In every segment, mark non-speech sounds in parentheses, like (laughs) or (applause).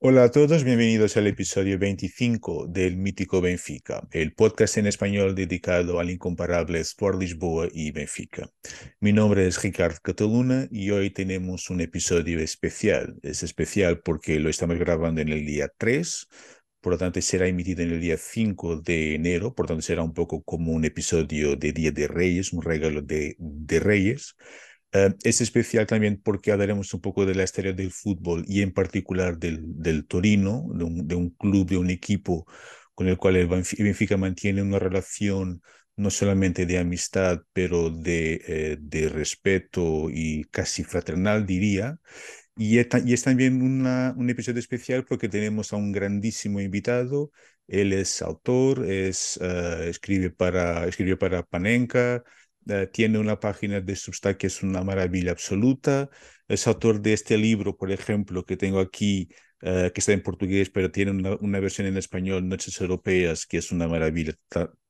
Hola a todos, bienvenidos al episodio 25 del Mítico Benfica, el podcast en español dedicado al incomparable Sport Lisboa y Benfica. Mi nombre es Ricardo Cataluna y hoy tenemos un episodio especial. Es especial porque lo estamos grabando en el día 3, por lo tanto será emitido en el día 5 de enero, por lo tanto será un poco como un episodio de Día de Reyes, un regalo de, de Reyes. Eh, es especial también porque hablaremos un poco de la historia del fútbol y en particular del, del Torino, de un, club, de un equipo con el cual el Benfica mantiene una relación no solamente de amistad, pero de, eh, de respeto y casi fraternal, diría. Y es, y es también una, un episodio especial porque tenemos a un grandísimo invitado. Él es autor, es, eh, escribe, para, escribe para Panenka, eh, tiene una página de Substack que es una maravilla absoluta. Es autor de este libro, por ejemplo, que tengo aquí, eh, que está en portugués, pero tiene una, versión en español, Noches Europeas, que es una maravilla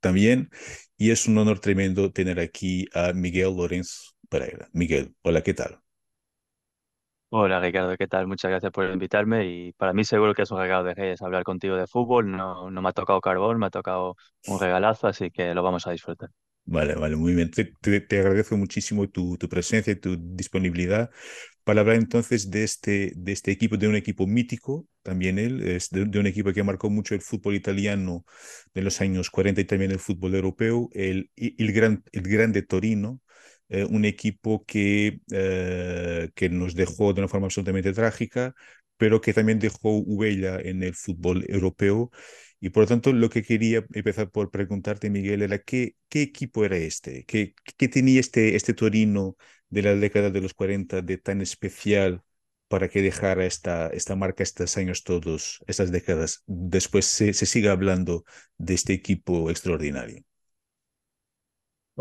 también. Y es un honor tremendo tener aquí a Miguel Lorenz Pereira. Miguel, hola, ¿qué tal? Hola Ricardo, ¿qué tal? Muchas gracias por invitarme y para mí seguro que es un regalo de Reyes hablar contigo de fútbol. No, no me ha tocado carbón, me ha tocado un (laughs) regalazo, así que lo vamos a disfrutar. Vale, vale, muy bien. Te, te, agradezco muchísimo tu, tu, presencia y tu disponibilidad para hablar entonces de este, de este equipo, de un equipo mítico, también él, es de, un equipo que marcó mucho el fútbol italiano de los años 40 y también el fútbol europeo, el, el, gran, el Grande Torino, eh, un equipo que, eh, que nos dejó de una forma absolutamente trágica, pero que también dejó huella en el fútbol europeo y por lo tanto, lo que quería empezar por preguntarte, Miguel, era qué, qué equipo era este, qué, qué tenía este, este Torino de la década de los 40 de tan especial para que dejara esta, esta marca estos años todos, estas décadas. Después se, se siga hablando de este equipo extraordinario.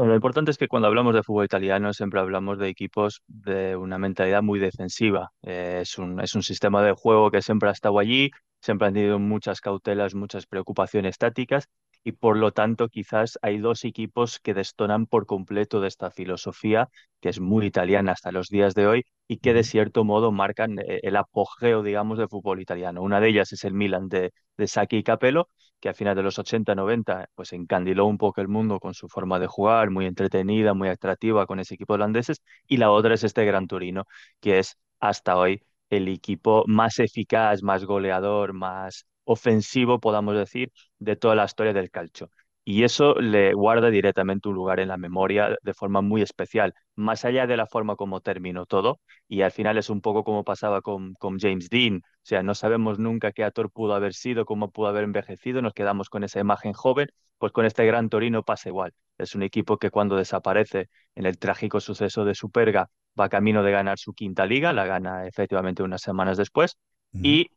Lo importante es que cuando hablamos de fútbol italiano siempre hablamos de equipos de una mentalidad muy defensiva. Eh, es, un, es un sistema de juego que siempre ha estado allí, siempre han tenido muchas cautelas, muchas preocupaciones tácticas y por lo tanto quizás hay dos equipos que destonan por completo de esta filosofía que es muy italiana hasta los días de hoy y que de cierto modo marcan eh, el apogeo, digamos, del fútbol italiano. Una de ellas es el Milan de, de Sacchi y Capello, que a finales de los 80-90 pues encandiló un poco el mundo con su forma de jugar, muy entretenida, muy atractiva con ese equipo holandeses, y la otra es este Gran Turino, que es hasta hoy el equipo más eficaz, más goleador, más ofensivo, podamos decir, de toda la historia del calcio. Y eso le guarda directamente un lugar en la memoria de forma muy especial, más allá de la forma como terminó todo. Y al final es un poco como pasaba con, con James Dean. O sea, no sabemos nunca qué actor pudo haber sido, cómo pudo haber envejecido, nos quedamos con esa imagen joven. Pues con este gran Torino pasa igual. Es un equipo que cuando desaparece en el trágico suceso de Superga va camino de ganar su quinta liga, la gana efectivamente unas semanas después. Y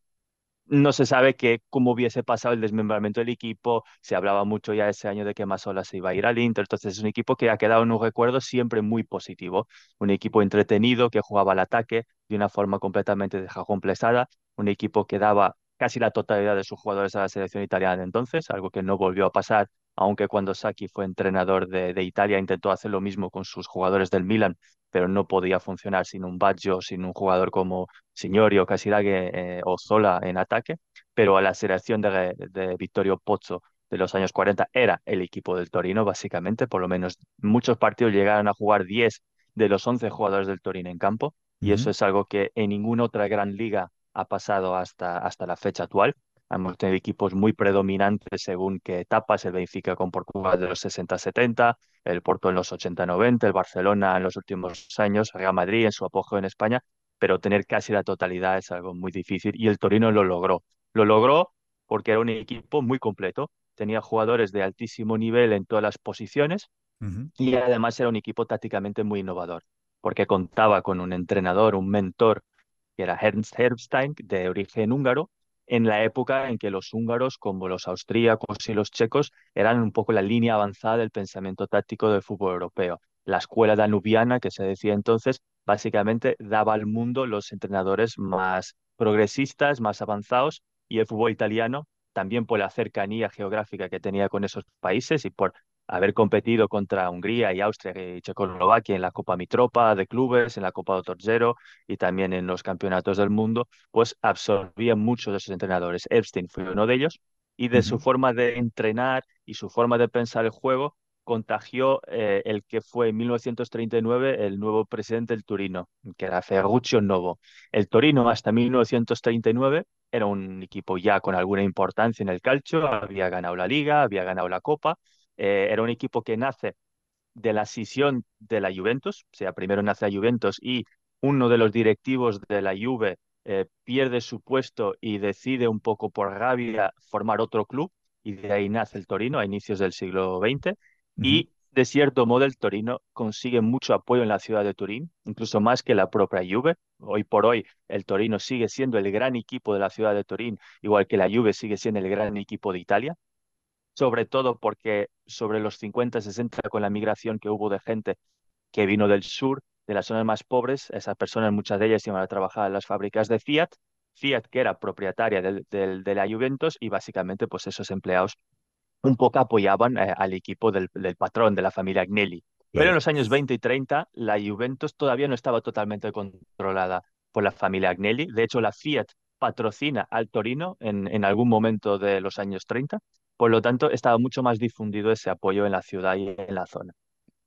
no se sabe que cómo hubiese pasado el desmembramiento del equipo. Se hablaba mucho ya ese año de que Masola se iba a ir al Inter. Entonces es un equipo que ha quedado en un recuerdo siempre muy positivo. Un equipo entretenido que jugaba al ataque de una forma completamente de jajón plesada. Un equipo que daba casi la totalidad de sus jugadores a la selección italiana entonces, algo que no volvió a pasar, aunque cuando Sacchi fue entrenador de, de Italia intentó hacer lo mismo con sus jugadores del Milan pero no podía funcionar sin un Baggio, sin un jugador como Signori o Casiraghe eh, o Zola en ataque, pero a la selección de, de Vittorio Pozzo de los años 40 era el equipo del Torino, básicamente, por lo menos muchos partidos llegaron a jugar 10 de los 11 jugadores del Torino en campo, y eso es algo que en ninguna otra gran liga ha pasado hasta, hasta la fecha actual. Hemos tenido equipos muy predominantes según qué etapas, el Benfica con Portugal de los 60-70, el Porto en los 80-90, el Barcelona en los últimos años, Real Madrid en su apogeo en España, pero tener casi la totalidad es algo muy difícil y el Torino lo logró. Lo logró porque era un equipo muy completo, tenía jugadores de altísimo nivel en todas las posiciones y además era un equipo tácticamente muy innovador, porque contaba con un entrenador, un mentor, que era Ernst Herbstein, de origen húngaro, en la época en que los húngaros, como los austríacos y los checos, eran un poco la línea avanzada del pensamiento táctico del fútbol europeo. La escuela danubiana, que se decía entonces, básicamente daba al mundo los entrenadores más progresistas, más avanzados, y el fútbol italiano, también por la cercanía geográfica que tenía con esos países y por haber competido contra Hungría y Austria y Checoslovaquia en la Copa Mitropa de clubes, en la Copa de Zero y también en los campeonatos del mundo, pues absorbía muchos de esos entrenadores. Epstein fue uno de ellos y de su forma de entrenar y su forma de pensar el juego contagió eh, el que fue en 1939 el nuevo presidente del Torino, que era Ferruccio Novo. El Torino hasta 1939 era un equipo ya con alguna importancia en el calcio, había ganado la liga, había ganado la copa, eh, era un equipo que nace de la sesión de la Juventus, o sea, primero nace la Juventus y uno de los directivos de la Juve eh, pierde su puesto y decide un poco por rabia formar otro club y de ahí nace el Torino a inicios del siglo XX y de cierto modo el Torino consigue mucho apoyo en la ciudad de Turín, incluso más que la propia Juve. Hoy por hoy el Torino sigue siendo el gran equipo de la ciudad de Turín, igual que la Juve sigue siendo el gran equipo de Italia, sobre todo porque sobre los 50, 60 con la migración que hubo de gente que vino del sur, de las zonas más pobres, esas personas, muchas de ellas iban a trabajar en las fábricas de Fiat, Fiat que era propietaria de la Juventus y básicamente pues esos empleados un poco apoyaban eh, al equipo del, patrón de la familia Agnelli. Pero en los años 20 y 30 la Juventus todavía no estaba totalmente controlada por la familia Agnelli. De hecho, la Fiat patrocina al Torino en, en algún momento de los años 30. Por lo tanto, estaba mucho más difundido ese apoyo en la ciudad y en la zona.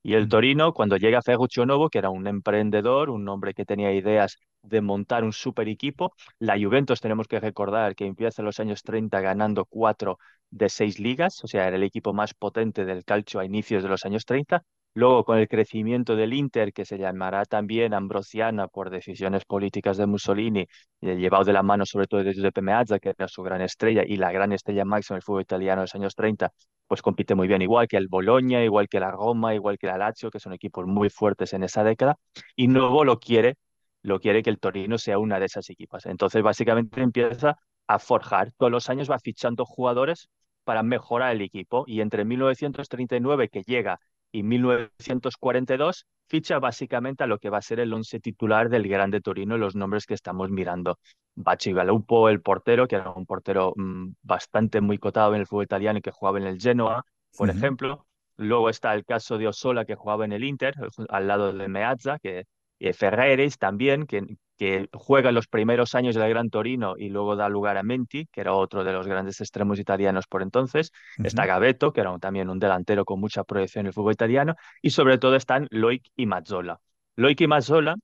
Y el Torino, cuando llega Ferruccio Novo, que era un emprendedor, un hombre que tenía ideas de montar un super equipo, la Juventus tenemos que recordar que empieza en los años 30 ganando cuatro de seis ligas, o sea, era el equipo más potente del calcio a inicios de los años 30, Luego, con el crecimiento del Inter, que se llamará también Ambrosiana por decisiones políticas de Mussolini, llevado de la mano sobre todo de Giuseppe Meazza, que era su gran estrella y la gran estrella máxima del fútbol italiano en los años 30, pues compite muy bien, igual que el Bologna, igual que la Roma, igual que la Lazio, que son equipos muy fuertes en esa década. Y nuevo lo quiere, lo quiere que el Torino sea una de esas equipas. Entonces, básicamente empieza a forjar. Todos los años va fichando jugadores para mejorar el equipo. Y entre 1939, que llega y 1942 ficha básicamente a lo que va a ser el once titular del Grande Torino, los nombres que estamos mirando. Bacigalupo, el portero, que era un portero mm, bastante muy cotado en el fútbol italiano y que jugaba en el Genoa, por ejemplo. Luego está el caso de Osola, que jugaba en el Inter, al lado de Meazza, que eh, también, que, que juega los primeros años del Gran Torino y luego da lugar a Menti, que era otro de los grandes extremos italianos por entonces. Está Gavetto, que era también un delantero con mucha proyección en el fútbol italiano. Y sobre todo están Loic y Mazzola. Loic y Mazzola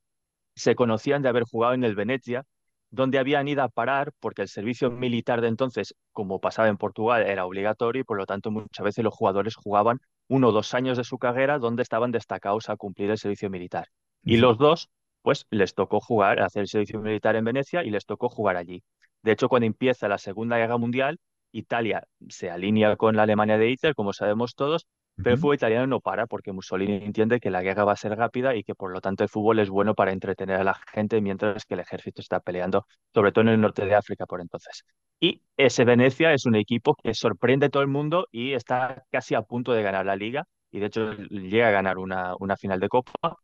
se conocían de haber jugado en el Venezia, donde habían ido a parar porque el servicio militar de entonces, como pasaba en Portugal, era obligatorio y por lo tanto muchas veces los jugadores jugaban uno o dos años de su carrera donde estaban destacados a cumplir el servicio militar. Y los dos pues les tocó jugar, hacer el servicio militar en Venecia y les tocó jugar allí. De hecho, cuando empieza la Segunda Guerra Mundial, Italia se alinea con la Alemania de Hitler, como sabemos todos, pero el fútbol italiano no para porque Mussolini entiende que la guerra va a ser rápida y que por lo tanto el fútbol es bueno para entretener a la gente mientras que el ejército está peleando, sobre todo en el norte de África por entonces. Y ese Venecia es un equipo que sorprende a todo el mundo y está casi a punto de ganar la liga y de hecho llega a ganar una, una final de Copa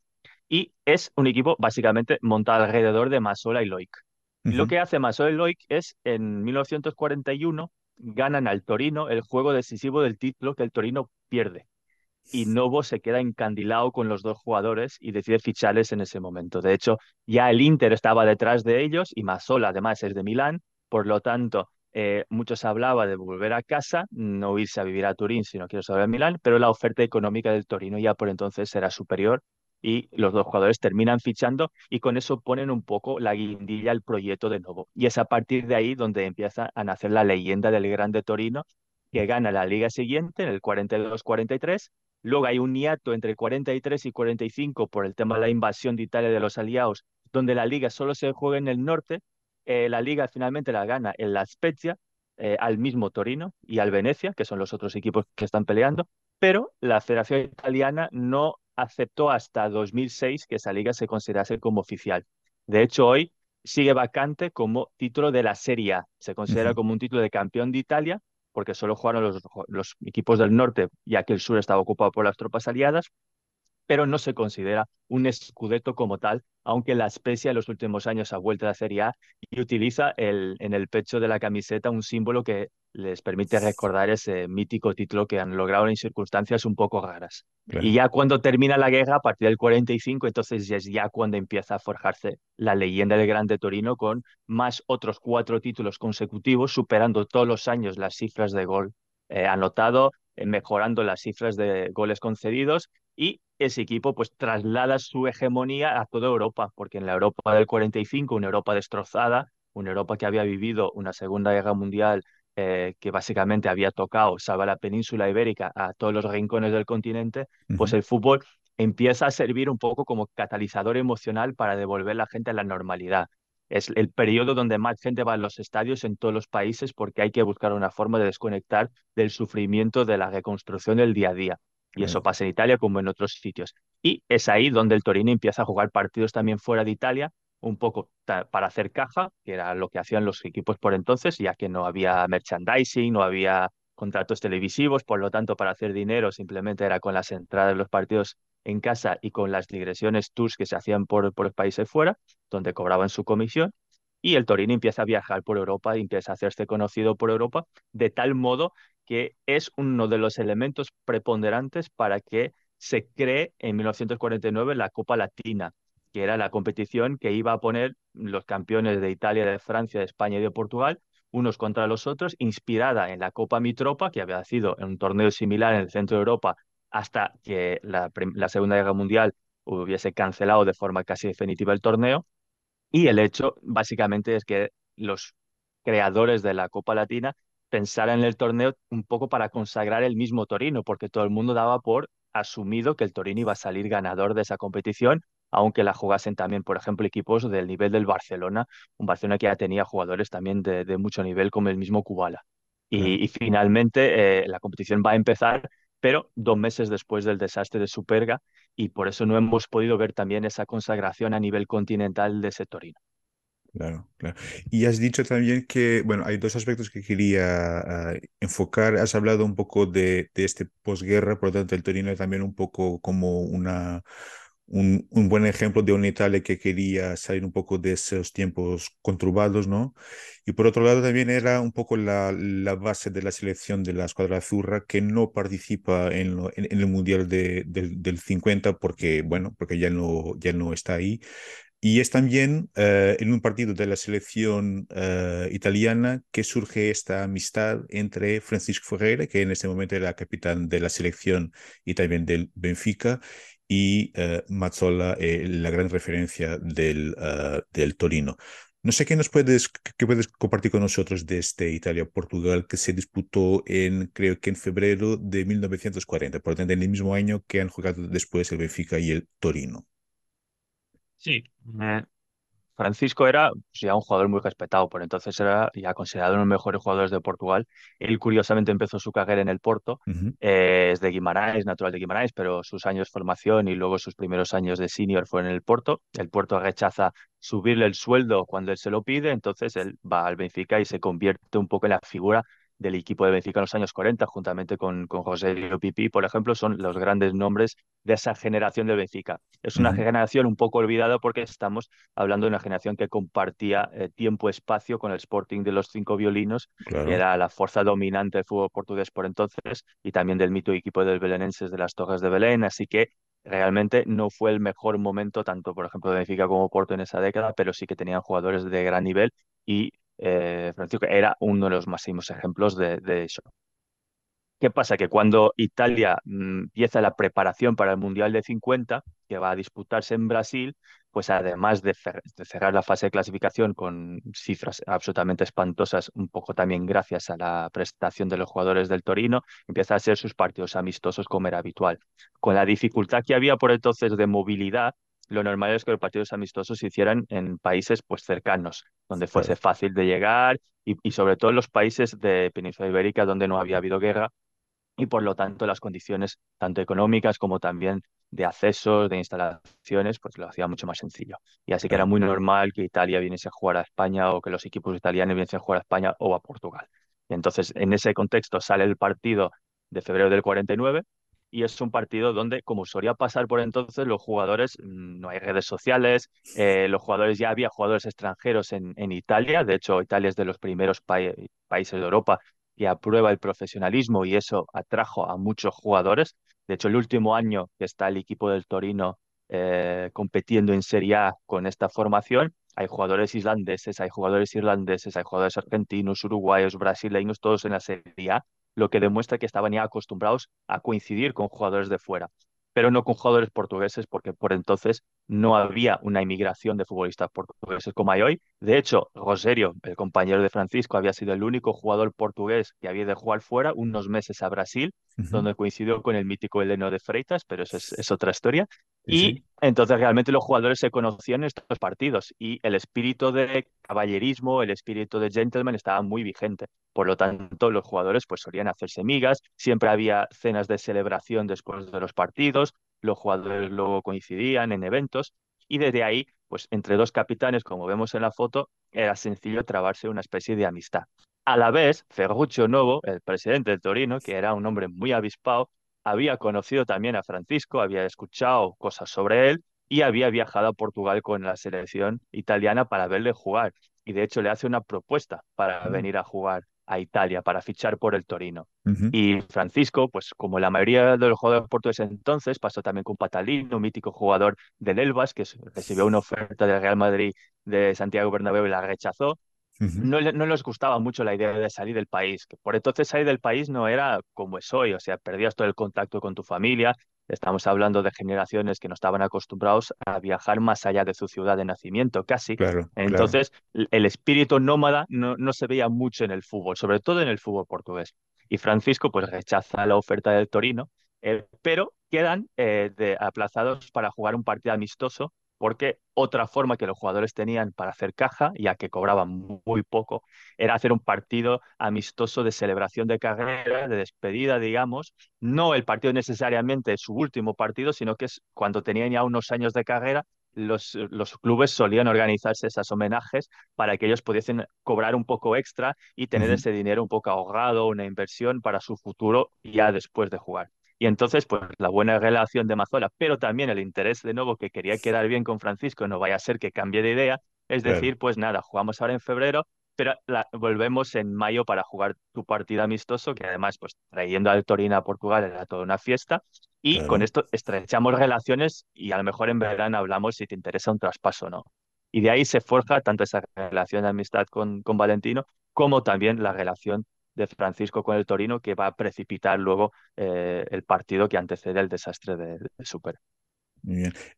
y es un equipo básicamente montado alrededor de Masola y Loic. Lo que hace Masola y Loic es, en 1941, ganan al Torino el juego decisivo del título que el Torino pierde. Y Novo se queda encandilado con los dos jugadores y decide ficharles en ese momento. De hecho, ya el Inter estaba detrás de ellos y Masola además es de Milán, por lo tanto, eh, muchos hablaba de volver a casa, no irse a vivir a Turín, sino quiero saber a Milán, pero la oferta económica del Torino ya por entonces era superior y los dos jugadores terminan fichando y con eso ponen un poco la guindilla al proyecto de nuevo. Y es a partir de ahí donde empieza a nacer la leyenda del Grande Torino, que gana la liga siguiente en el 42-43. Luego hay un hiato entre 43 y 45 por el tema de la invasión de Italia de los aliados, donde la liga solo se juega en el norte. Eh, la liga finalmente la gana en La Spezia, eh, al mismo Torino y al Venecia, que son los otros equipos que están peleando, pero la Federación Italiana no aceptó hasta 2006 que esa liga se considerase como oficial. De hecho, hoy sigue vacante como título de la Serie A. Se considera como un título de campeón de Italia porque solo jugaron los, los, equipos del norte, ya que el sur estaba ocupado por las tropas aliadas. Pero no se considera un escudeto como tal, aunque la Spezia en los últimos años ha vuelto a la Serie A y utiliza el, en el pecho de la camiseta un símbolo que les permite recordar ese mítico título que han logrado en circunstancias un poco raras. Y ya cuando termina la guerra, a partir del 45, entonces ya es ya cuando empieza a forjarse la leyenda del Grande Torino con más otros cuatro títulos consecutivos, superando todos los años las cifras de gol eh, anotado, eh, mejorando las cifras de goles concedidos y ese equipo pues traslada su hegemonía a toda Europa, porque en la Europa del 45, una Europa destrozada, una Europa que había vivido una Segunda Guerra Mundial eh, que básicamente había tocado, salva la península ibérica, a todos los rincones del continente, pues el fútbol empieza a servir un poco como catalizador emocional para devolver a la gente a la normalidad. Es el periodo donde más gente va a los estadios en todos los países porque hay que buscar una forma de desconectar del sufrimiento de la reconstrucción del día a día. Y eso pasa en Italia como en otros sitios. Y es ahí donde el Torino empieza a jugar partidos también fuera de Italia, un poco para hacer caja, que era lo que hacían los equipos por entonces, ya que no había merchandising, no había contratos televisivos, por lo tanto, para hacer dinero simplemente era con las entradas de los partidos en casa y con las digresiones tours que se hacían por, por los países fuera, donde cobraban su comisión. Y el Torino empieza a viajar por Europa y empieza a hacerse conocido por Europa, de tal modo que es uno de los elementos preponderantes para que se cree en 1949 la Copa Latina, que era la competición que iba a poner los campeones de Italia, de Francia, de España y de Portugal unos contra los otros, inspirada en la Copa Mitropa, que había sido un torneo similar en el centro de Europa hasta que la, la Segunda Guerra Mundial hubiese cancelado de forma casi definitiva el torneo. Y el hecho, básicamente, es que los creadores de la Copa Latina pensaran en el torneo un poco para consagrar el mismo Torino, porque todo el mundo daba por asumido que el Torino iba a salir ganador de esa competición, aunque la jugasen también, por ejemplo, equipos del nivel del Barcelona, un Barcelona que ya tenía jugadores también de, mucho nivel como el mismo Kubala. Y, finalmente eh, la competición va a empezar, pero dos meses después del desastre de Superga, y por eso no hemos podido ver también esa consagración a nivel continental de ese Torino. Claro, claro. Y has dicho también que, bueno, hay dos aspectos que quería ah, enfocar. Has hablado un poco de, de este posguerra, por lo tanto, el Torino también un poco como una, un, un, buen ejemplo de una Italia que quería salir un poco de esos tiempos conturbados, ¿no? Y por otro lado también era un poco la, la base de la selección de la escuadra azurra que no participa en, en, el Mundial de, del, del 50 porque, bueno, porque ya no, ya no está ahí, y es también eh, en un partido de la selección eh, italiana que surge esta amistad entre Francisco Ferreira, que en ese momento era capitán de la selección y también del Benfica, y uh, Mazzola, la gran referencia del, del Torino. No sé qué nos puedes, qué puedes compartir con nosotros de este Italia-Portugal que se disputó en, creo que en febrero de 1940, por lo tanto, en el mismo año que han jugado después el Benfica y el Torino. Sí, eh, Francisco era pues, ya un jugador muy respetado, por entonces era ya considerado uno de los mejores jugadores de Portugal. Él curiosamente empezó su carrera en el Porto, eh, es de Guimarães, natural de Guimarães, pero sus años de formación y luego sus primeros años de senior fueron en el Porto. El Porto rechaza subirle el sueldo cuando él se lo pide, entonces él va al Benfica y se convierte un poco en la figura del equipo de Benfica en los años 40, juntamente con, con José Pipi, por ejemplo, son los grandes nombres de esa generación de Benfica. Es una generación un poco olvidada porque estamos hablando de una generación que compartía eh, tiempo-espacio con el Sporting de los cinco violinos, que era la fuerza dominante del fútbol portugués por entonces, y también del mito equipo del Belenenses de las Torres de Belén, así que realmente no fue el mejor momento, tanto por ejemplo de Benfica como Porto en esa década, pero sí que tenían jugadores de gran nivel y eh, Francisco era uno de los máximos ejemplos de, eso. ¿Qué pasa? Que cuando Italia mm, empieza la preparación para el Mundial de 50, que va a disputarse en Brasil, pues además de, cerrar la fase de clasificación con cifras absolutamente espantosas, un poco también gracias a la prestación de los jugadores del Torino, empieza a ser sus partidos amistosos como era habitual. Con la dificultad que había por entonces de movilidad, lo normal es que los partidos amistosos se hicieran en países pues cercanos, donde fuese fácil de llegar y, sobre todo en los países de Península Ibérica donde no había habido guerra y por lo tanto las condiciones tanto económicas como también de accesos, de instalaciones, pues lo hacía mucho más sencillo. Y así que era muy normal que Italia viniese a jugar a España o que los equipos italianos viniesen a jugar a España o a Portugal. Y entonces en ese contexto sale el partido de febrero del 49 y es un partido donde, como solía pasar por entonces, los jugadores, mm, no hay redes sociales, eh, los jugadores ya había jugadores extranjeros en, en Italia, de hecho Italia es de los primeros países de Europa y aprueba el profesionalismo y eso atrajo a muchos jugadores. De hecho, el último año que está el equipo del Torino eh, compitiendo en Serie A con esta formación, hay jugadores islandeses, hay jugadores irlandeses, hay jugadores argentinos, uruguayos, brasileños, todos en la Serie A lo que demuestra que estaban ya acostumbrados a coincidir con jugadores de fuera, pero no con jugadores portugueses, porque por entonces no había una inmigración de futbolistas portugueses como hay hoy. De hecho, Rosario, el compañero de Francisco, había sido el único jugador portugués que había de jugar fuera unos meses a Brasil, donde coincidió con el mítico Heleno de Freitas, pero eso es, otra historia. y entonces realmente los jugadores se conocían en estos partidos y el espíritu de caballerismo, el espíritu de gentleman estaba muy vigente. Por lo tanto, los jugadores pues solían hacerse migas, siempre había cenas de celebración después de los partidos, los jugadores luego coincidían en eventos y desde ahí, pues entre dos capitanes, como vemos en la foto, era sencillo trabarse una especie de amistad. A la vez, Ferruccio Novo, el presidente del Torino, que era un hombre muy avispado, había conocido también a Francisco, había escuchado cosas sobre él y había viajado a Portugal con la selección italiana para verle jugar. Y de hecho le hace una propuesta para venir a jugar a Italia, para fichar por el Torino. Y Francisco, pues como la mayoría de los jugadores portugueses entonces, pasó también con Patalino, un mítico jugador del Elvas, que recibió una oferta del Real Madrid de Santiago Bernabéu y la rechazó. no, no, les gustaba mucho la idea de salir del país. Que por entonces salir del país no era como es hoy, o sea, perdías todo el contacto con tu familia, Estamos hablando de generaciones que no estaban acostumbrados a viajar más allá de su ciudad de nacimiento, casi. Entonces, el espíritu nómada no, no, se veía mucho en el fútbol, sobre todo en el fútbol portugués. Y Francisco, pues, rechaza la oferta del Torino, eh, pero quedan eh, de, aplazados para jugar un partido amistoso porque otra forma que los jugadores tenían para hacer caja, ya que cobraban muy poco, era hacer un partido amistoso de celebración de carrera, de despedida, digamos. No el partido necesariamente su último partido, sino que es cuando tenían ya unos años de carrera, los, los, clubes solían organizarse esos homenajes para que ellos pudiesen cobrar un poco extra y tener ese dinero un poco ahorrado, una inversión para su futuro ya después de jugar. Y entonces, pues la buena relación de Mazola, pero también el interés de nuevo que quería quedar bien con Francisco, no vaya a ser que cambie de idea, es decir, pues nada, jugamos ahora en febrero, pero volvemos en mayo para jugar tu partido amistoso, que además, pues trayendo al Torino a Portugal era toda una fiesta, y con esto estrechamos relaciones y a lo mejor en verano hablamos si te interesa un traspaso o no. Y de ahí se forja tanto esa relación de amistad con, con Valentino como también la relación de Francisco con el Torino que va a precipitar luego eh, el partido que antecede el desastre de, Super.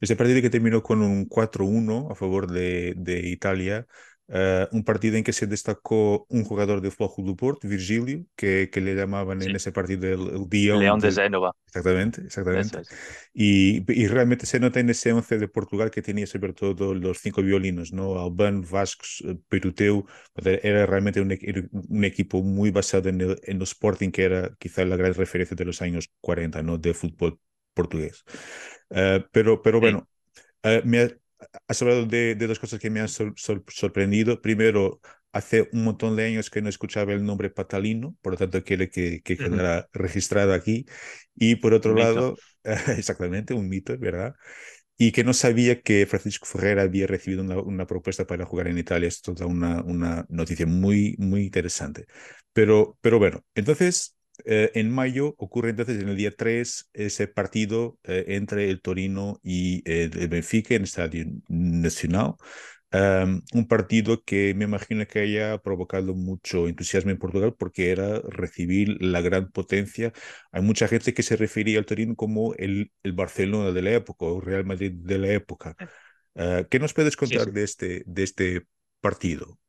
Ese partido que terminó con un 4-1 a favor de, de Italia Uh, un partido en que se destacó un jugador de Fútbol do Porto, Virgílio, que, que le llamaban sí. en ese partido el, el León, León de, Génova. Exactamente, exactamente. Es. Y, y, realmente se nota en ese 11 de Portugal que tenía sobre todo los cinco violinos, ¿no? Albano, Vascos, Peruteu, era realmente un, un, equipo muy basado en el, en el Sporting, que era quizá la gran referencia de los años 40, ¿no? De fútbol portugués. Uh, pero, pero bueno, uh, me, has hablado de, de, dos cosas que me han sor, sor, sorprendido. Primero, hace un montón de años que no escuchaba el nombre Patalino, por lo tanto quiere que, que quedara uh -huh. registrado aquí. Y por otro un lado, (laughs) exactamente, un mito, ¿verdad? Y que no sabía que Francisco Ferreira había recibido una, una, propuesta para jugar en Italia. Es toda una, una noticia muy, muy interesante. Pero, pero bueno, entonces eh, en mayo ocurre entonces en el día 3 ese partido eh, entre el Torino y el, Benfica en el Estadio Nacional. Um, un partido que me imagino que haya provocado mucho entusiasmo en Portugal porque era recibir la gran potencia. Hay mucha gente que se refería al Torino como el, el Barcelona de la época o Real Madrid de la época. Uh, ¿Qué nos puedes contar sí, sí. De, este, de este partido?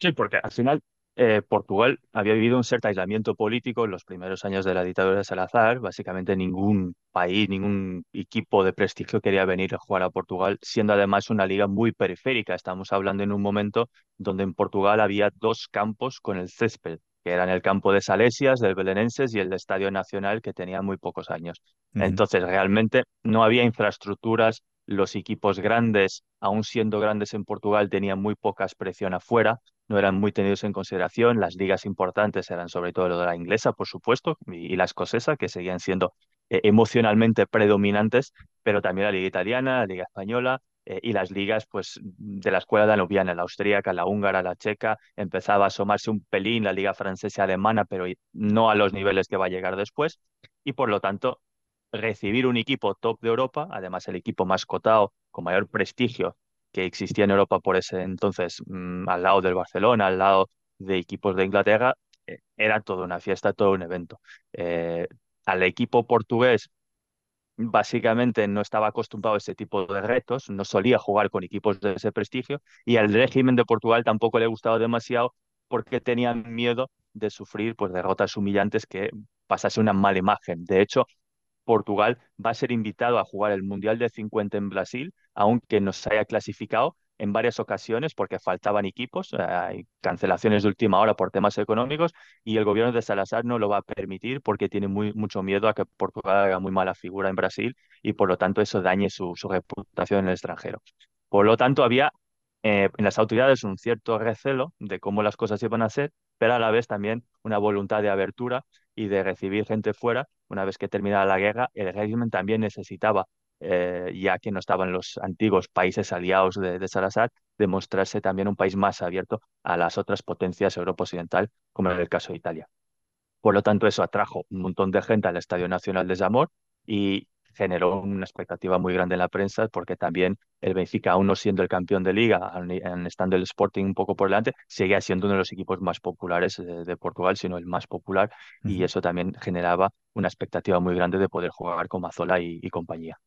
Sí, porque al final eh, Portugal había vivido un cierto aislamiento político en los primeros años de la dictadura de Salazar. Básicamente ningún país, ningún equipo de prestigio quería venir a jugar a Portugal, siendo además una liga muy periférica. Estamos hablando en un momento donde en Portugal había dos campos con el césped, que eran el campo de Salesias, del Belenenses y el Estadio Nacional, que tenía muy pocos años. Uh -huh. Entonces, realmente no había infraestructuras. Los equipos grandes, aún siendo grandes en Portugal, tenían muy poca expresión afuera no eran muy tenidos en consideración. Las ligas importantes eran sobre todo la inglesa, por supuesto, y, la escocesa, que seguían siendo eh, emocionalmente predominantes, pero también la liga italiana, la liga española, eh, y las ligas pues, de la escuela danubiana, la austríaca, la húngara, la checa, empezaba a asomarse un pelín la liga francesa y alemana, pero no a los niveles que va a llegar después, y por lo tanto recibir un equipo top de Europa, además el equipo más cotado, con mayor prestigio que existía en Europa por ese entonces, mm, al lado del Barcelona, al lado de equipos de Inglaterra, eh, era toda una fiesta, todo un evento. Eh, al equipo portugués básicamente no estaba acostumbrado a ese tipo de retos, no solía jugar con equipos de ese prestigio y al régimen de Portugal tampoco le gustaba demasiado porque tenían miedo de sufrir pues, derrotas humillantes que pasase una mala imagen. De hecho, Portugal va a ser invitado a jugar el Mundial de 50 en Brasil, aunque no se haya clasificado en varias ocasiones porque faltaban equipos, hay cancelaciones de última hora por temas económicos y el gobierno de Salazar no lo va a permitir porque tiene muy, mucho miedo a que Portugal haga muy mala figura en Brasil y por lo tanto eso dañe su, su reputación en el extranjero. Por lo tanto, había eh, en las autoridades un cierto recelo de cómo las cosas iban a ser, pero a la vez también una voluntad de abertura y de recibir gente fuera. Una vez que terminara la guerra, el régimen también necesitaba, eh, ya que no estaban los antiguos países aliados de, de, Salazar, demostrarse también un país más abierto a las otras potencias de Europa Occidental, como en el caso de Italia. Por lo tanto, eso atrajo un montón de gente al Estadio Nacional de Zamor y generó una expectativa muy grande en la prensa porque también el Benfica, aún no siendo el campeón de liga, estando el Sporting un poco por delante, seguía siendo uno de los equipos más populares de, Portugal, sino el más popular, y eso también generaba una expectativa muy grande de poder jugar con Mazola y, compañía.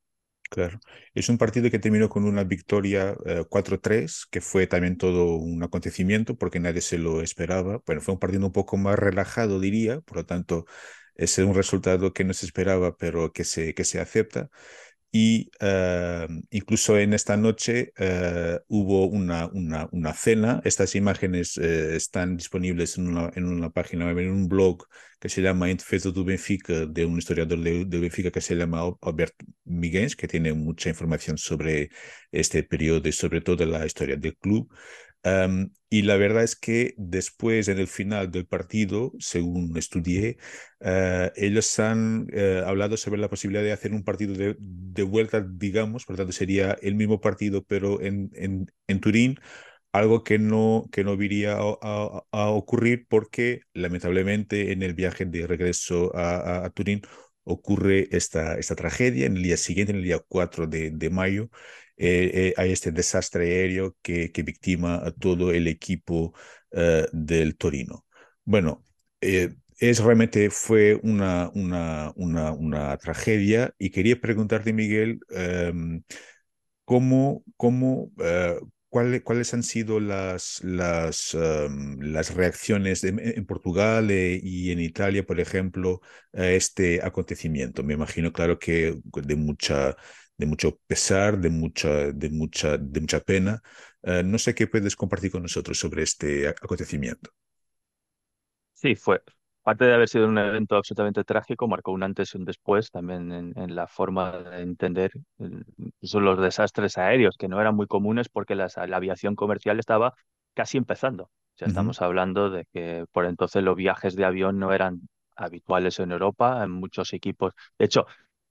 Claro, es un partido que terminó con una victoria 4-3, eh, que fue también todo un acontecimiento porque nadie se lo esperaba. Bueno, fue un partido un poco más relajado, diría, por lo tanto, es un resultado que no se esperaba, pero que se, que se acepta. Y eh, incluso en esta noche eh, hubo una, una, una, cena. Estas imágenes eh, están disponibles en una, en una página en un blog que se llama Entfezo do Benfica, de un historiador de, de, Benfica que se llama Albert Miguens, que tiene mucha información sobre este periodo y sobre todo la historia del club y la verdad es que después, en el final del partido, según estudié, uh, ellos han uh, hablado sobre la posibilidad de hacer un partido de, de, vuelta, digamos, por tanto sería el mismo partido, pero en, en, en Turín, algo que no, que no iría a, a, a, ocurrir porque lamentablemente en el viaje de regreso a, a Turín ocurre esta, esta tragedia en el día siguiente, en el día 4 de, de mayo, eh, eh, hay este desastre aéreo que, que a todo el equipo eh, del Torino. Bueno, es realmente fue una, una, una, tragedia y quería preguntarte, Miguel, em, ¿cómo, cómo, ¿Cuáles han sido las, las, em, las reacciones en Portugal y en Italia, por ejemplo, a este acontecimiento? Me imagino, claro, que de mucha, de mucho pesar, de mucha, de mucha, de mucha pena. Uh, no sé qué puedes compartir con nosotros sobre este acontecimiento. Sí, fue. Aparte de haber sido un evento absolutamente trágico, marcó un antes y un después también en, en la forma de entender son los desastres aéreos, que no eran muy comunes porque las, la aviación comercial estaba casi empezando. O sea, uh -huh. estamos hablando de que por entonces los viajes de avión no eran habituales en Europa, en muchos equipos. De hecho,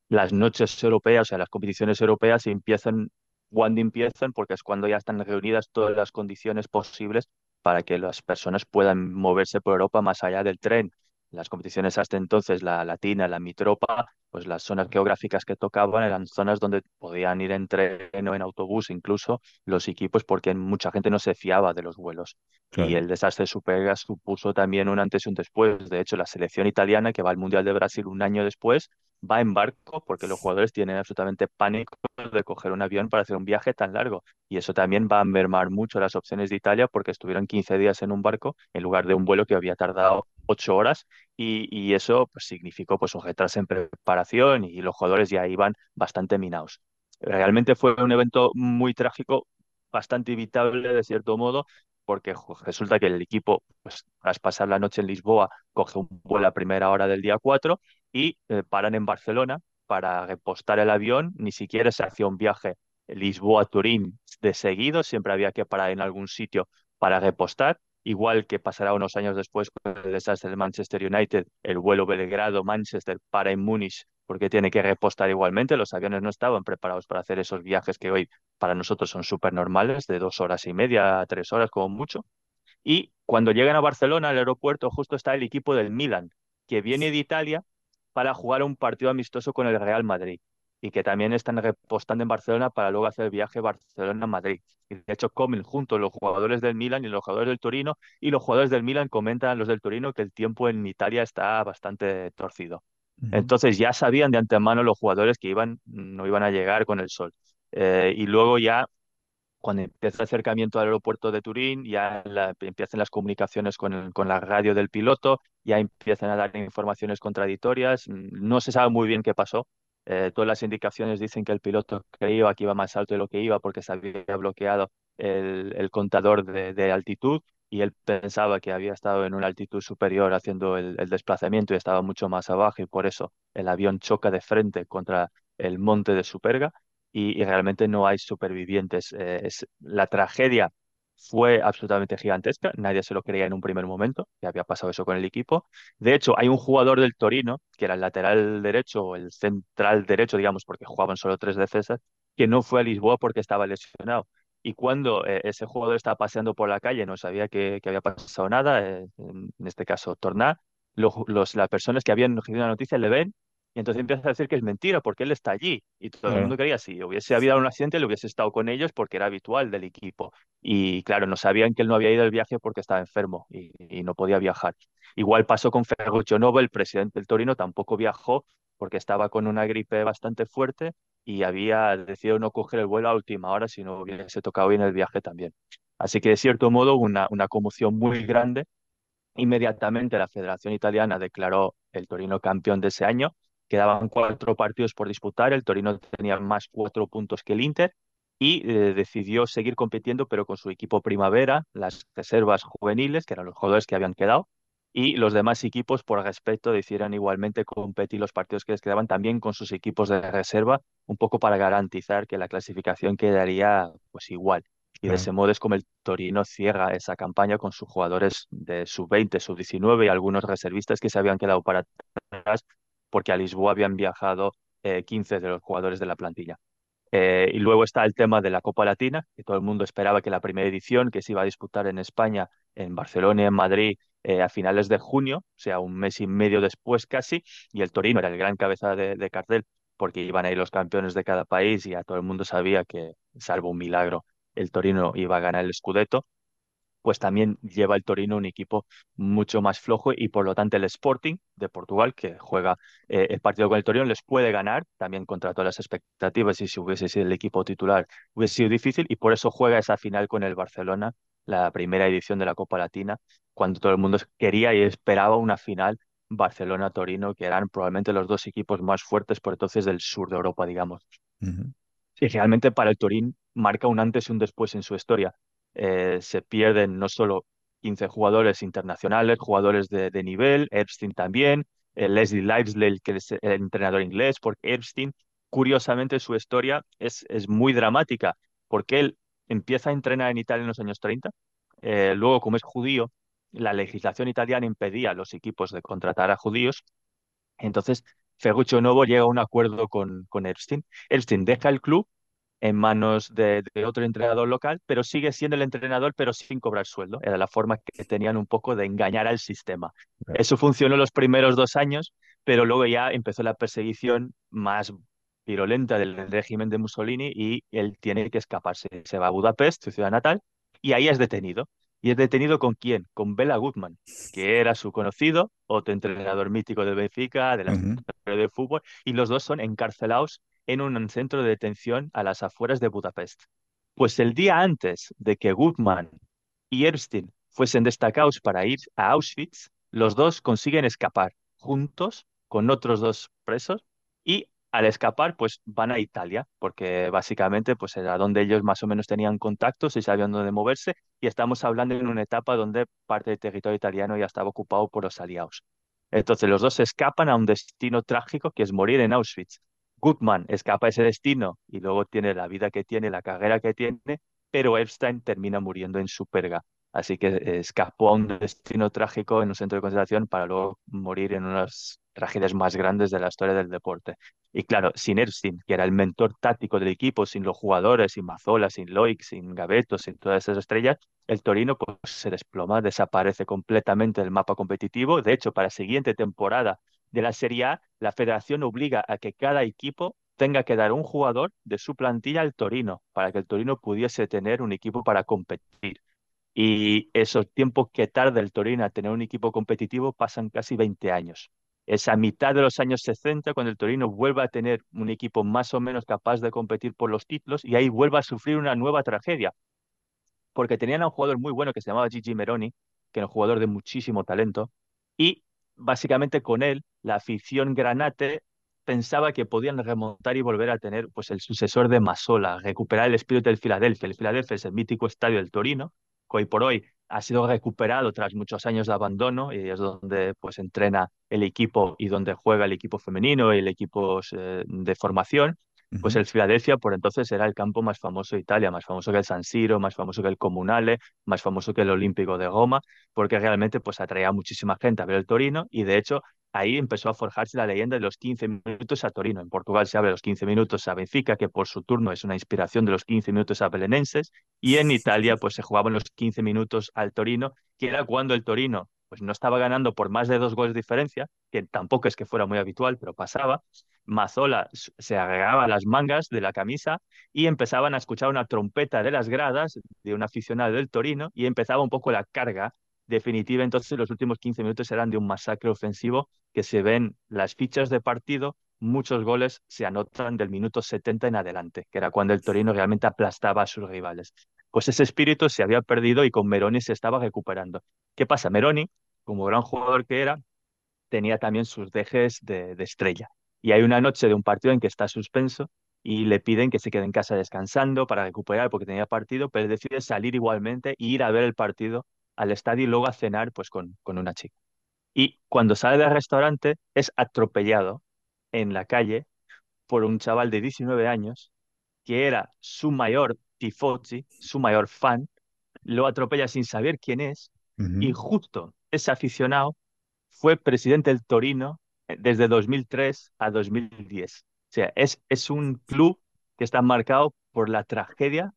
las noches europeas, o sea, las competiciones europeas empiezan cuando empiezan, porque es cuando ya están reunidas todas las condiciones posibles para que las personas puedan moverse por Europa más allá del tren. Las competiciones hasta entonces, la latina, la mitropa, pues las zonas geográficas que tocaban eran zonas donde podían ir en tren o en autobús, incluso los equipos, porque mucha gente no se fiaba de los vuelos. Claro. Y el desastre de Supergas supuso también un antes y un después. De hecho, la selección italiana, que va al Mundial de Brasil un año después, va en barco porque los jugadores tienen absolutamente pánico de coger un avión para hacer un viaje tan largo. Y eso también va a mermar mucho las opciones de Italia porque estuvieron 15 días en un barco en lugar de un vuelo que había tardado 8 horas y, y eso pues, significó pues, un retraso en preparación y los jugadores ya iban bastante minados. Realmente fue un evento muy trágico, bastante evitable de cierto modo, porque resulta que el equipo, pues, tras pasar la noche en Lisboa, coge un vuelo a primera hora del día 4 y eh, paran en Barcelona para repostar el avión. Ni siquiera se hacía un viaje Lisboa-Turín de seguido, siempre había que parar en algún sitio para repostar. igual que pasará unos años después con el desastre del Manchester United, el vuelo Belgrado-Manchester para en Múnich, porque tiene que repostar igualmente. Los aviones no estaban preparados para hacer esos viajes que hoy para nosotros son súper normales, de dos horas y media a tres horas como mucho. Y cuando llegan a Barcelona, al aeropuerto, justo está el equipo del Milan, que viene de Italia para jugar un partido amistoso con el Real Madrid y que también están repostando en Barcelona para luego hacer el viaje Barcelona-Madrid. Y de hecho comen juntos los jugadores del Milan y los jugadores del Torino y los jugadores del Milan comentan los del Torino que el tiempo en Italia está bastante torcido. Entonces ya sabían de antemano los jugadores que iban, no iban a llegar con el sol. Eh, y luego ya cuando empieza el acercamiento al aeropuerto de Turín, ya empiezan las comunicaciones con, con, la radio del piloto, ya empiezan a dar informaciones contradictorias, no se sabe muy bien qué pasó, eh, todas las indicaciones dicen que el piloto creía que iba más alto de lo que iba porque se había bloqueado el, el contador de, de, altitud y él pensaba que había estado en una altitud superior haciendo el, el, desplazamiento y estaba mucho más abajo y por eso el avión choca de frente contra el monte de Superga y, realmente no hay supervivientes. Eh, es, la tragedia fue absolutamente gigantesca. Nadie se lo creía en un primer momento, que había pasado eso con el equipo. De hecho, hay un jugador del Torino, que era el lateral derecho o el central derecho, digamos, porque jugaban solo tres defensas, que no fue a Lisboa porque estaba lesionado. Y cuando eh, ese jugador estaba paseando por la calle, no sabía que, había pasado nada, eh, en, este caso Tornar, los, las personas que habían recibido la noticia le ven y entonces empieza a decir que es mentira porque él está allí. Y todo el mundo creía, si hubiese habido un accidente, le hubiese estado con ellos porque era habitual del equipo. Y claro, no sabían que él no había ido al viaje porque estaba enfermo y, y no podía viajar. Igual pasó con Ferruccio Novo, el presidente del Torino, tampoco viajó porque estaba con una gripe bastante fuerte y había decidido no coger el vuelo a última hora si no hubiese tocado bien el viaje también. Así que de cierto modo una, una conmoción muy grande. Inmediatamente la Federación Italiana declaró el Torino campeón de ese año Quedaban cuatro partidos por disputar, el Torino tenía más cuatro puntos que el Inter y eh, decidió seguir compitiendo, pero con su equipo primavera, las reservas juveniles, que eran los jugadores que habían quedado, y los demás equipos, por respeto, decidieron igualmente competir los partidos que les quedaban también con sus equipos de reserva, un poco para garantizar que la clasificación quedaría pues igual. Y de ese modo es como el Torino cierra esa campaña con sus jugadores de sub-20, sub-19 y algunos reservistas que se habían quedado para atrás porque a Lisboa habían viajado 15 eh, de los jugadores de la plantilla. Eh, y luego está el tema de la Copa Latina, que todo el mundo esperaba que la primera edición, que se iba a disputar en España, en Barcelona en Madrid, eh, a finales de junio, o sea, un mes y medio después casi, y el Torino era el gran cabeza de, de cartel, porque iban a los campeones de cada país y a todo el mundo sabía que, salvo un milagro, el Torino iba a ganar el Scudetto pues también lleva el Torino un equipo mucho más flojo y por lo tanto el Sporting de Portugal, que juega eh, el partido con el Torino, les puede ganar también contra todas las expectativas y si hubiese sido el equipo titular hubiese sido difícil y por eso juega esa final con el Barcelona, la primera edición de la Copa Latina, cuando todo el mundo quería y esperaba una final Barcelona-Torino, que eran probablemente los dos equipos más fuertes por entonces del sur de Europa, digamos. Y realmente para el Torino marca un antes y un después en su historia eh, se pierden no solo 15 jugadores internacionales, jugadores de, de nivel, Epstein también, eh, Leslie Livesley, que es el entrenador inglés, porque Epstein, curiosamente, su historia es, es muy dramática, porque él empieza a entrenar en Italia en los años 30, eh, luego como es judío, la legislación italiana impedía a los equipos de contratar a judíos, entonces Ferruccio Novo llega a un acuerdo con, con Epstein. Epstein deja el club en manos de, otro entrenador local, pero sigue siendo el entrenador, pero sin cobrar sueldo. Era la forma que tenían un poco de engañar al sistema. Eso funcionó los primeros dos años, pero luego ya empezó la perseguición más virulenta del régimen de Mussolini y él tiene que escaparse. Se va a Budapest, su ciudad natal, y ahí es detenido. ¿Y es detenido con quién? Con Bela Gutmann, que era su conocido, otro entrenador mítico de Benfica, de la de fútbol, y los dos son encarcelados en un centro de detención a las afueras de Budapest. Pues el día antes de que Gutmann y Epstein fuesen destacados para ir a Auschwitz, los dos consiguen escapar juntos con otros dos presos y al escapar pues van a Italia porque básicamente pues era donde ellos más o menos tenían contactos y sabían dónde moverse y estamos hablando en una etapa donde parte del territorio italiano ya estaba ocupado por los aliados. Entonces los dos escapan a un destino trágico que es morir en Auschwitz. Goodman escapa a ese destino y luego tiene la vida que tiene, la carrera que tiene, pero Epstein termina muriendo en Superga. Así que escapó a un destino trágico en un centro de concentración para luego morir en unas tragedias más grandes de la historia del deporte. Y claro, sin Erskine, que era el mentor táctico del equipo, sin los jugadores, sin Mazzola, sin Loic, sin Gaveto, sin todas esas estrellas, el Torino pues, se desploma, desaparece completamente del mapa competitivo. De hecho, para la siguiente temporada de la Serie A, la federación obliga a que cada equipo tenga que dar un jugador de su plantilla al Torino, para que el Torino pudiese tener un equipo para competir. Y esos tiempos que tarda el Torino a tener un equipo competitivo pasan casi 20 años. Es a mitad de los años 60 cuando el Torino vuelve a tener un equipo más o menos capaz de competir por los títulos y ahí vuelve a sufrir una nueva tragedia. Porque tenían a un jugador muy bueno que se llamaba Gigi Meroni, que era un jugador de muchísimo talento, y básicamente con él la afición granate pensaba que podían remontar y volver a tener pues el sucesor de Masola, recuperar el espíritu del Filadelfia. El Filadelfia es el mítico estadio del Torino, hoy por hoy ha sido recuperado tras muchos años de abandono y es donde pues entrena el equipo y donde juega el equipo femenino y el equipo eh, de formación. Pues el Filadelfia por entonces era el campo más famoso de Italia, más famoso que el San Siro, más famoso que el Comunale, más famoso que el Olímpico de Roma, porque realmente pues atraía a muchísima gente a ver el Torino y de hecho ahí empezó a forjarse la leyenda de los 15 minutos a Torino. En Portugal se habla de los 15 minutos a Benfica, que por su turno es una inspiración de los 15 minutos a Belenenses, y en Italia pues se jugaban los 15 minutos al Torino, que era cuando el Torino pues no estaba ganando por más de dos goles de diferencia, que tampoco es que fuera muy habitual, pero pasaba. Mazola se agregaba las mangas de la camisa y empezaban a escuchar una trompeta de las gradas de un aficionado del Torino y empezaba un poco la carga definitiva. Entonces los últimos 15 minutos eran de un masacre ofensivo que se ven las fichas de partido, muchos goles se anotan del minuto 70 en adelante, que era cuando el Torino realmente aplastaba a sus rivales. Pues ese espíritu se había perdido y con Meroni se estaba recuperando. ¿Qué pasa? Meroni, como gran jugador que era, tenía también sus dejes de, estrella. Y hay una noche de un partido en que está suspenso y le piden que se quede en casa descansando para recuperar porque tenía partido, pero decide salir igualmente e ir a ver el partido al estadio y luego a cenar pues con, con una chica. Y cuando sale del restaurante es atropellado en la calle por un chaval de 19 años que era su mayor tifosi, su mayor fan, lo atropella sin saber quién es y justo ese aficionado fue presidente del Torino eh, desde 2003 a 2010. O sea, es, es un club que está marcado por la tragedia,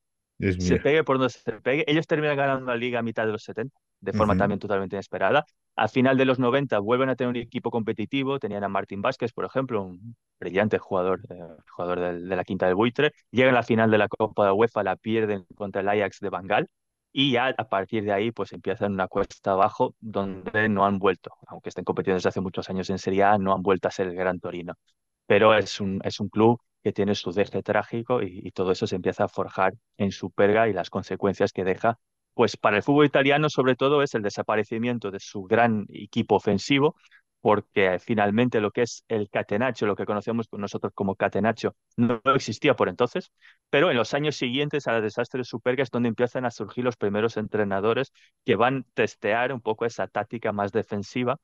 se pegue por donde se pegue. Ellos terminan ganando la liga a mitad de los 70, de forma también totalmente inesperada. A final de los 90 vuelven a tener un equipo competitivo, tenían a Martín Vázquez, por ejemplo, un brillante jugador, eh, jugador de, la quinta del buitre. Llegan a la final de la Copa de UEFA, la pierden contra el Ajax de Bangal y ya a partir de ahí pues empiezan una cuesta abajo donde no han vuelto, aunque estén compitiendo desde hace muchos años en Serie A, no han vuelto a ser el Gran Torino. Pero es un, es un club que tiene su deje trágico y, y, todo eso se empieza a forjar en su perga y las consecuencias que deja. Pues para el fútbol italiano sobre todo es el desaparecimiento de su gran equipo ofensivo, porque finalmente lo que es el catenaccio, lo que conocemos nosotros como catenaccio, no existía por entonces, pero en los años siguientes a la desastre Superga es donde empiezan a surgir los primeros entrenadores que van a testear un poco esa táctica más defensiva,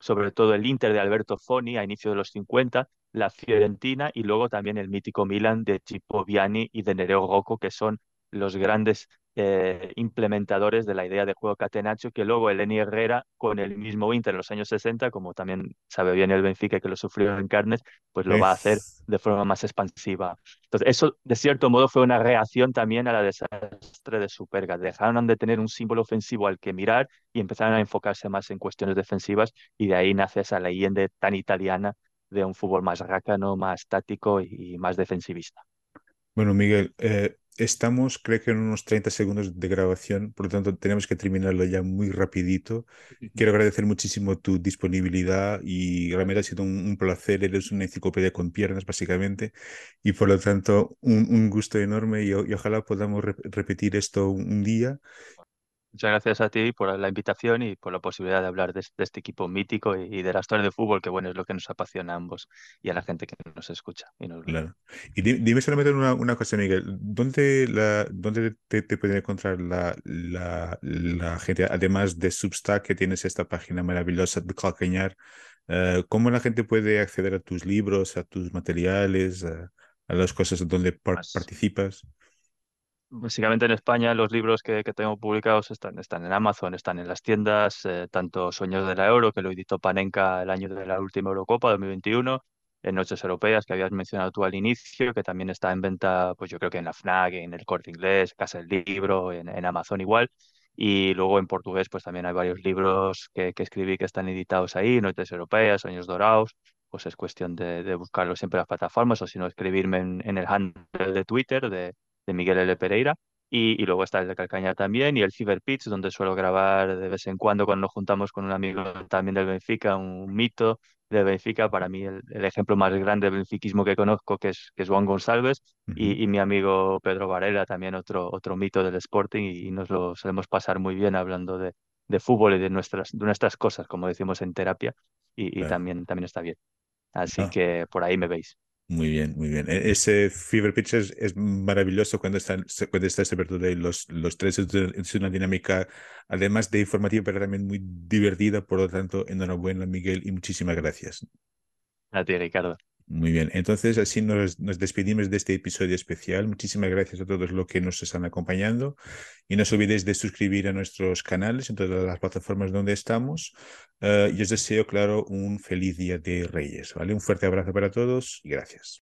sobre todo el Inter de Alberto Foni a inicio de los 50, la Fiorentina y luego también el mítico Milan de Tipo Viani y de Nereo Rocco, que son los grandes eh, implementadores de la idea de juego catenaccio que luego Eleni Herrera con el mismo Inter en los años 60, como también sabe bien el Benfica que lo sufrió en carnes, pues lo va a hacer de forma más expansiva. Entonces, eso de cierto modo fue una reacción también a la desastre de Superga. Dejaron de tener un símbolo ofensivo al que mirar y empezaron a enfocarse más en cuestiones defensivas y de ahí nace esa leyenda tan italiana de un fútbol más rácano, más táctico y, más defensivista. Bueno, Miguel, eh, Estamos, creo que en unos 30 segundos de grabación, por lo tanto tenemos que terminarlo ya muy rapidito. Quiero agradecer muchísimo tu disponibilidad y realmente ha sido un, placer. Eres una enciclopedia con piernas, básicamente, y por lo tanto un, gusto enorme y, ojalá podamos repetir esto un día Muchas gracias a ti por la invitación y por la posibilidad de hablar de, este equipo mítico y, de la historia de fútbol, que bueno, es lo que nos apasiona a ambos y a la gente que nos escucha. Y Claro. Y dime solamente una, una cosa, Miguel. ¿Dónde, la, dónde te, te puede encontrar la, la, la, gente, además de Substack, que tienes esta página maravillosa de Calcañar? Eh, ¿Cómo la gente puede acceder a tus libros, a tus materiales, a, las cosas donde participas? Básicamente en España los libros que, que tengo publicados están, están en Amazon, están en las tiendas, eh, tanto Sueños de la Euro, que lo editó Panenka el año de la última Eurocopa 2021, en Noches Europeas, que habías mencionado tú al inicio, que también está en venta, pues yo creo que en la FNAC, en el Corte Inglés, Casa del Libro, en, en Amazon igual. Y luego en portugués, pues también hay varios libros que, que escribí que están editados ahí, Noches Europeas, Sueños Dorados, pues es cuestión de, de buscarlo siempre en las plataformas o si no escribirme en, en el handle de Twitter de de Miguel L. Pereira. Y, y, luego está el de Calcañar también y el Fever Pitch, donde suelo grabar de vez en cuando cuando nos juntamos con un amigo también del Benfica, un mito de Benfica, para mí el, el ejemplo más grande de benfiquismo que conozco, que es, que es Juan González, y, y, mi amigo Pedro Varela, también otro, otro mito del Sporting, y, y nos lo solemos pasar muy bien hablando de, de fútbol y de nuestras, de nuestras cosas, como decimos en terapia, y, y Claro. también, también está bien. Así Ah, que por ahí me veis. Muy bien, muy bien. E- Ese Fever Pitch es, maravilloso cuando están, cuando está ese de los, los tres. Es una dinámica, además de informativa, pero también muy divertida. Por lo tanto, enhorabuena, Miguel, y muchísimas gracias. A ti, Ricardo. Muy bien, entonces así nos, despedimos de este episodio especial. Muchísimas gracias a todos los que nos están acompañando y no os olvidéis de suscribir a nuestros canales en todas las plataformas donde estamos. Uh, y os deseo, claro, un feliz día de Reyes. ¿vale? Un fuerte abrazo para todos y gracias.